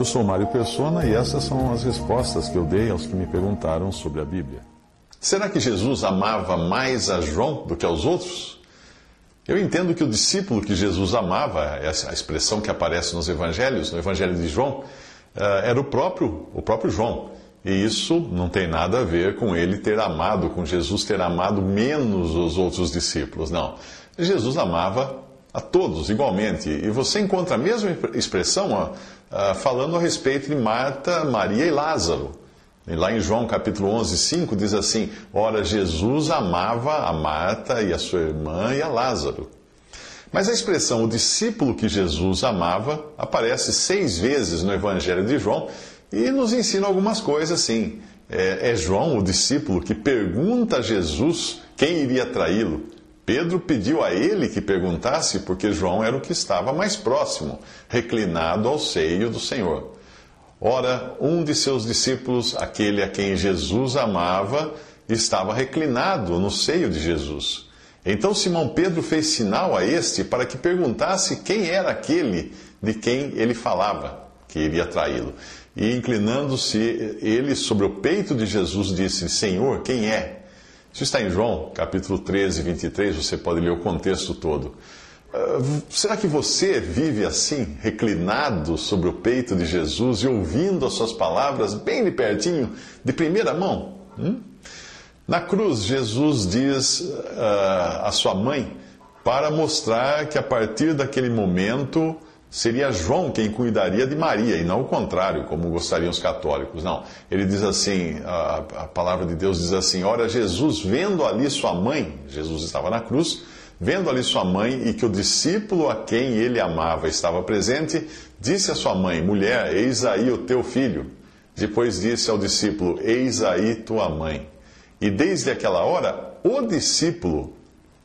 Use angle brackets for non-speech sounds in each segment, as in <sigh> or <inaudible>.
Eu sou Mário Persona e essas são as respostas que eu dei aos que me perguntaram sobre a Bíblia. Será que Jesus amava mais a João do que aos outros? Eu entendo que o discípulo que Jesus amava, essa expressão que aparece nos evangelhos, no evangelho de João, eh, era o próprio, o próprio João. E isso não tem nada a ver com ele ter amado, com Jesus ter amado menos os outros discípulos. Não. Jesus amava a todos igualmente. E você encontra a mesma expressão ah, falando a respeito de Marta, Maria e Lázaro. E lá em João capítulo 11, 5 diz assim: Ora, Jesus amava a Marta e a sua irmã e a Lázaro. Mas a expressão o discípulo que Jesus amava aparece seis vezes no Evangelho de João e nos ensina algumas coisas, sim. É, é João, o discípulo, que pergunta a Jesus quem iria traí-lo. Pedro pediu a ele que perguntasse, porque João era o que estava mais próximo, reclinado ao seio do Senhor. Ora, um de seus discípulos, aquele a quem Jesus amava, estava reclinado no seio de Jesus. Então Simão Pedro fez sinal a este para que perguntasse quem era aquele de quem ele falava, que iria traí-lo. E inclinando-se ele sobre o peito de Jesus, disse: Senhor, quem é? Isso está em João, capítulo 13, 23, você pode ler o contexto todo. Uh, será que você vive assim, reclinado sobre o peito de Jesus e ouvindo as suas palavras bem de pertinho, de primeira mão? Hum? Na cruz, Jesus diz uh, à sua mãe para mostrar que a partir daquele momento seria João quem cuidaria de Maria, e não o contrário, como gostariam os católicos. Não. Ele diz assim: a, a, palavra de Deus diz assim: Ora, Jesus, vendo ali sua mãe, Jesus estava na cruz, vendo ali sua mãe e que o discípulo a quem ele amava estava presente, disse à sua mãe: Mulher, eis aí o teu filho. Depois disse ao discípulo: Eis aí tua mãe. E desde aquela hora, o discípulo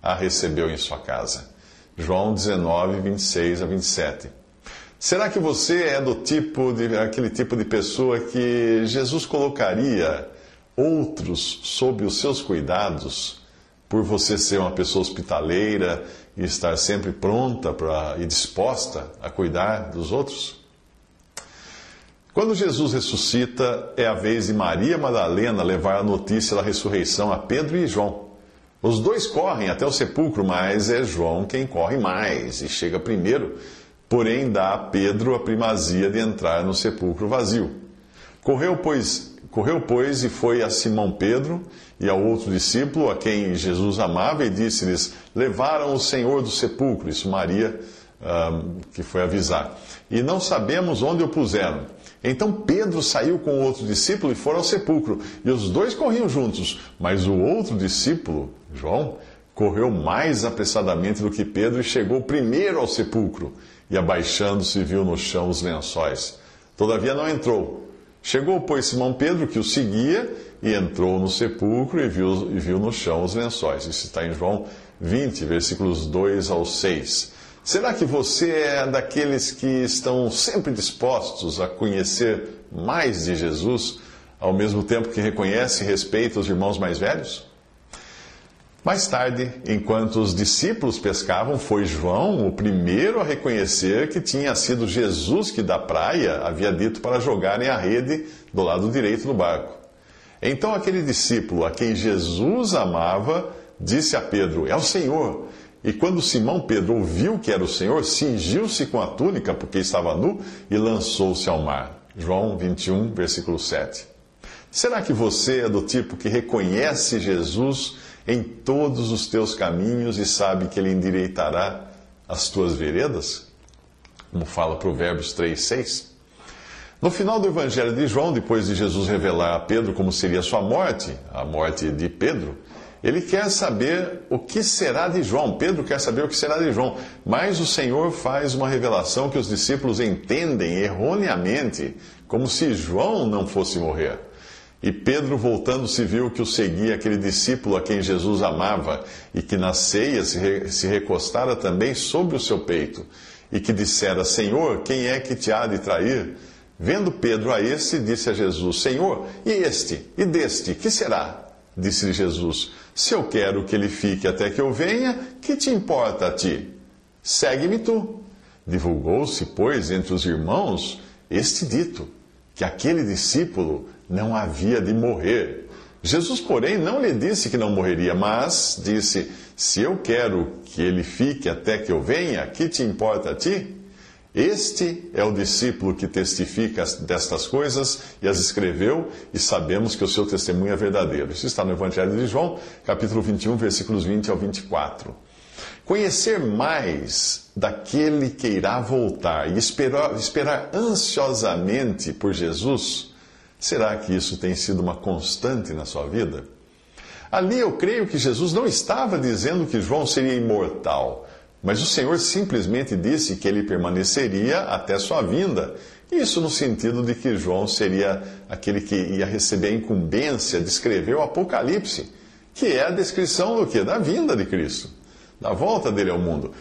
a recebeu em sua casa. João 19, 26 a 27. Será que você é do tipo de aquele tipo de pessoa que Jesus colocaria outros sob os seus cuidados por você ser uma pessoa hospitaleira e estar sempre pronta pra, e disposta a cuidar dos outros? Quando Jesus ressuscita, é a vez de Maria Madalena levar a notícia da ressurreição a Pedro e João. Os dois correm até o sepulcro, mas é João quem corre mais e chega primeiro, porém dá a Pedro a primazia de entrar no sepulcro vazio. Correu, pois, correu, pois, e foi a Simão Pedro e ao outro discípulo, a quem Jesus amava, e disse-lhes: Levaram o Senhor do sepulcro. Isso Maria, um, que foi avisar. E não sabemos onde o puseram. Então Pedro saiu com o outro discípulo e foram ao sepulcro. E os dois corriam juntos, mas o outro discípulo, João, correu mais apressadamente do que Pedro e chegou primeiro ao sepulcro. E abaixando-se, viu no chão os lençóis. Todavia não entrou. Chegou, pois, Simão Pedro, que o seguia, e entrou no sepulcro e viu, e viu no chão os lençóis. Isso está em João 20, versículos 2 ao 6. Será que você é daqueles que estão sempre dispostos a conhecer mais de Jesus, ao mesmo tempo que reconhece e respeita os irmãos mais velhos? Mais tarde, enquanto os discípulos pescavam, foi João o primeiro a reconhecer que tinha sido Jesus que da praia havia dito para jogarem a rede do lado direito do barco. Então aquele discípulo a quem Jesus amava disse a Pedro: É o Senhor. E quando Simão Pedro ouviu que era o Senhor, cingiu-se com a túnica, porque estava nu, e lançou-se ao mar. João 21, versículo 7. Será que você é do tipo que reconhece Jesus em todos os teus caminhos e sabe que ele endireitará as tuas veredas? Como fala Provérbios 3, 6. No final do Evangelho de João, depois de Jesus revelar a Pedro como seria a sua morte, a morte de Pedro, Ele quer saber o que será de João. Pedro quer saber o que será de João. Mas o Senhor faz uma revelação que os discípulos entendem erroneamente, como se João não fosse morrer. E Pedro, voltando-se, viu que o seguia aquele discípulo a quem Jesus amava e que na ceia se recostara também sobre o seu peito e que dissera: Senhor, quem é que te há de trair? Vendo Pedro a esse, disse a Jesus: Senhor, e este? E deste? Que será? Disse Jesus: Se eu quero que ele fique até que eu venha, que te importa a ti? Segue-me tu. Divulgou-se, pois, entre os irmãos este dito, que aquele discípulo não havia de morrer. Jesus, porém, não lhe disse que não morreria, mas disse: Se eu quero que ele fique até que eu venha, que te importa a ti? Este é o discípulo que testifica destas coisas e as escreveu, e sabemos que o seu testemunho é verdadeiro. Isso está no Evangelho de João, capítulo 21, versículos 20 ao 24. Conhecer mais daquele que irá voltar e esperar, esperar ansiosamente por Jesus, será que isso tem sido uma constante na sua vida? Ali eu creio que Jesus não estava dizendo que João seria imortal mas o Senhor simplesmente disse que ele permaneceria até sua vinda. Isso no sentido de que João seria aquele que ia receber a incumbência de escrever o Apocalipse, que é a descrição do que? Da vinda de Cristo, da volta dele ao mundo.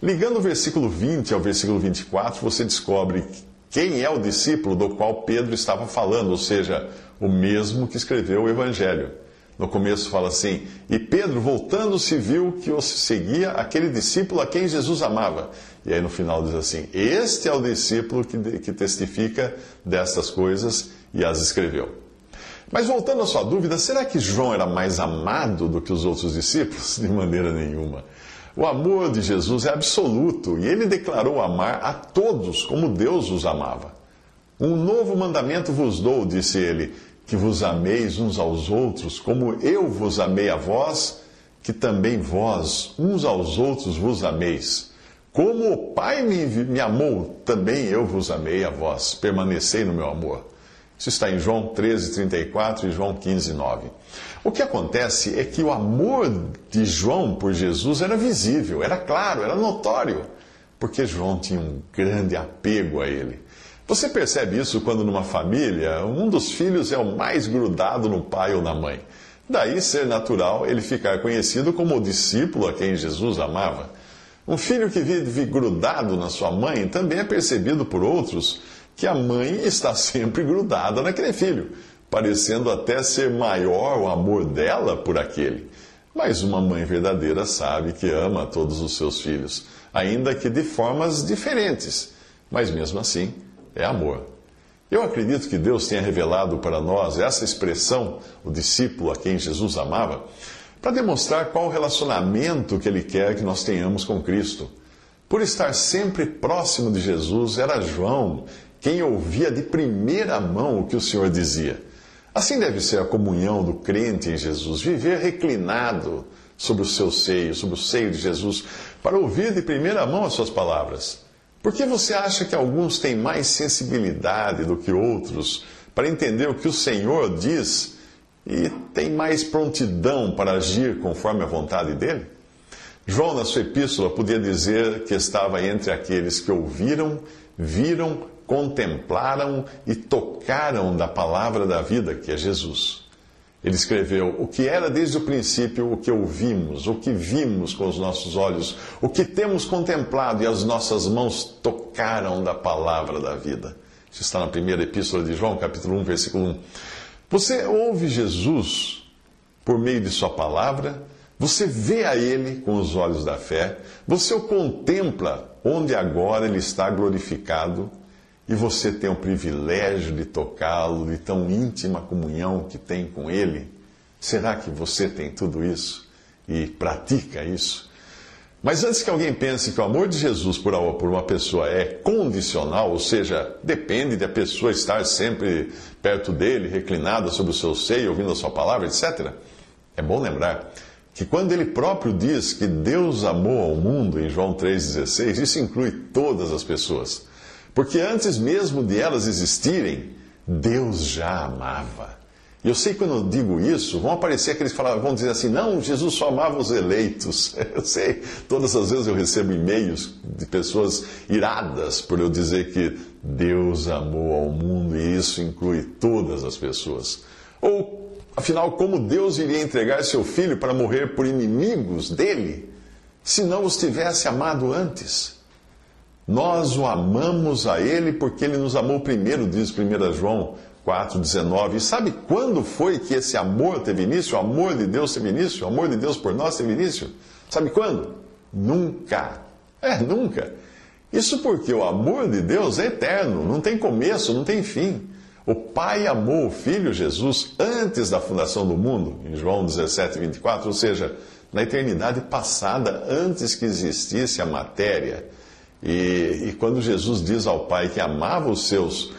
Ligando o versículo 20 ao versículo 24, você descobre quem é o discípulo do qual Pedro estava falando, ou seja, o mesmo que escreveu o Evangelho. No começo fala assim: E Pedro, voltando-se, viu que o seguia aquele discípulo a quem Jesus amava. E aí no final diz assim: Este é o discípulo que, que testifica destas coisas e as escreveu. Mas voltando à sua dúvida, será que João era mais amado do que os outros discípulos? <laughs> De maneira nenhuma. O amor de Jesus é absoluto e ele declarou amar a todos como Deus os amava. Um novo mandamento vos dou, disse ele que vos ameis uns aos outros, como eu vos amei a vós, que também vós uns aos outros vos ameis. Como o Pai me, me amou, também eu vos amei a vós. Permanecei no meu amor. Isso está em João 13, 34 e João 15, 9. O que acontece é que o amor de João por Jesus era visível, era claro, era notório, porque João tinha um grande apego a ele. Você percebe isso quando numa família um dos filhos é o mais grudado no pai ou na mãe. Daí ser natural ele ficar conhecido como o discípulo a quem Jesus amava. Um filho que vive grudado na sua mãe também é percebido por outros que a mãe está <laughs> sempre grudada naquele filho, parecendo até ser maior o amor dela por aquele. Mas uma mãe verdadeira sabe que ama todos os seus filhos, ainda que de formas diferentes. Mas mesmo assim, é amor. Eu acredito que Deus tenha revelado para nós essa expressão, o discípulo a quem Jesus amava, para demonstrar qual o relacionamento que Ele quer que nós tenhamos com Cristo. Por estar sempre próximo de Jesus, era João quem ouvia de primeira mão o que o Senhor dizia. Assim deve ser a comunhão do crente em Jesus, viver reclinado sobre o seu seio, sobre o seio de Jesus, para ouvir de primeira mão as suas palavras. Por que você acha que alguns têm mais sensibilidade do que outros para entender o que o Senhor diz e têm mais prontidão para agir conforme a vontade dele? João, na sua epístola, podia dizer que estava entre aqueles que ouviram, viram, contemplaram e tocaram da palavra da vida, que é Jesus. Ele escreveu: O que era desde o princípio, o que ouvimos, o que vimos com os nossos olhos, o que temos contemplado e as nossas mãos tocaram da palavra da vida. Isso está na primeira epístola de João, capítulo 1, versículo 1. Você ouve Jesus por meio de Sua palavra, você vê a Ele com os olhos da fé, você o contempla onde agora Ele está glorificado e você tem o privilégio de tocá-lo, de tão íntima comunhão que tem com Ele, será que você tem tudo isso e pratica isso? Mas antes que alguém pense que o amor de Jesus por uma pessoa é condicional, ou seja, depende de a pessoa estar sempre perto dele, reclinada sobre o seu seio, ouvindo a sua palavra, etc., é bom lembrar que quando ele próprio diz que Deus amou ao mundo, em João 3,16, isso inclui todas as pessoas. Porque antes mesmo de elas existirem, Deus já amava. E eu sei que quando eu digo isso, vão aparecer aqueles que vão dizer assim: não, Jesus só amava os eleitos. <laughs> Eu sei, todas as vezes eu recebo e-mails de pessoas iradas por eu dizer que Deus amou ao mundo e isso inclui todas as pessoas. Ou, afinal, como Deus iria entregar seu filho para morrer por inimigos dele, se não os tivesse amado antes? Nós o amamos a ele porque ele nos amou primeiro, diz 1 João 4,19. E sabe quando foi que esse amor teve início? O amor de Deus teve início? O amor de Deus por nós teve início? Sabe quando? Nunca. É, nunca. Isso porque o amor de Deus é eterno, não tem começo, não tem fim. O Pai amou o Filho Jesus antes da fundação do mundo, em João 17, 24, ou seja, na eternidade passada, antes que existisse a matéria. E, e quando Jesus diz ao Pai que amava os seus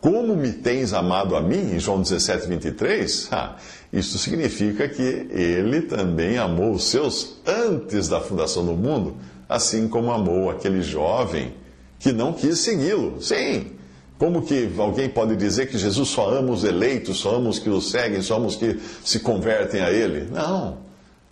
como me tens amado a mim, em João 17, 23, ah, isso significa que ele também amou os seus antes da fundação do mundo, assim como amou aquele jovem que não quis segui-lo. Sim, como que alguém pode dizer que Jesus só ama os eleitos, só ama os que o seguem, só ama os que se convertem a ele? Não.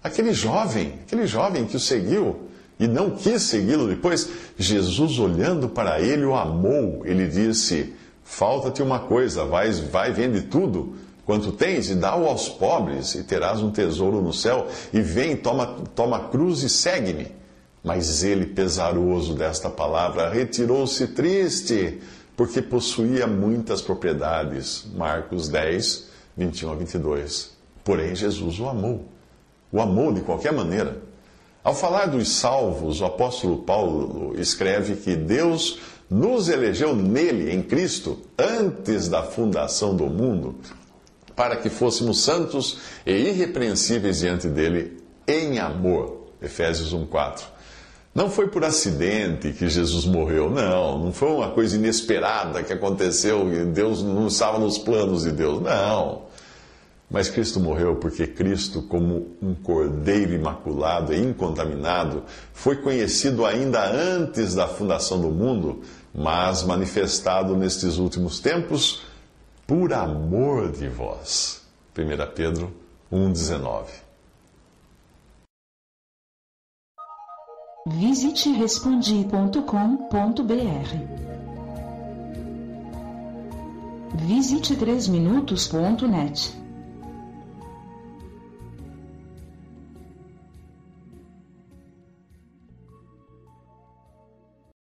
Aquele jovem, aquele jovem que o seguiu e não quis segui-lo depois, Jesus olhando para ele o amou. Ele disse: Falta-te uma coisa, vai, vai, vende tudo quanto tens e dá-o aos pobres, e terás um tesouro no céu. E vem, toma, toma a cruz e segue-me. Mas ele, pesaroso desta palavra, retirou-se triste, porque possuía muitas propriedades. Marcos 10, 21 a 22. Porém, Jesus o amou. O amou de qualquer maneira. Ao falar dos salvos, o apóstolo Paulo escreve que Deus nos elegeu nele, em Cristo, antes da fundação do mundo, para que fôssemos santos e irrepreensíveis diante dele em amor. Efésios 1:4. Não foi por acidente que Jesus morreu, não. Não foi uma coisa inesperada que aconteceu e Deus não estava nos planos de Deus, não. Mas Cristo morreu porque Cristo, como um cordeiro imaculado e incontaminado, foi conhecido ainda antes da fundação do mundo, mas manifestado nestes últimos tempos por amor de vós. 1 Pedro 1,19 Visite respondi.com.br. Visite 3minutos.net.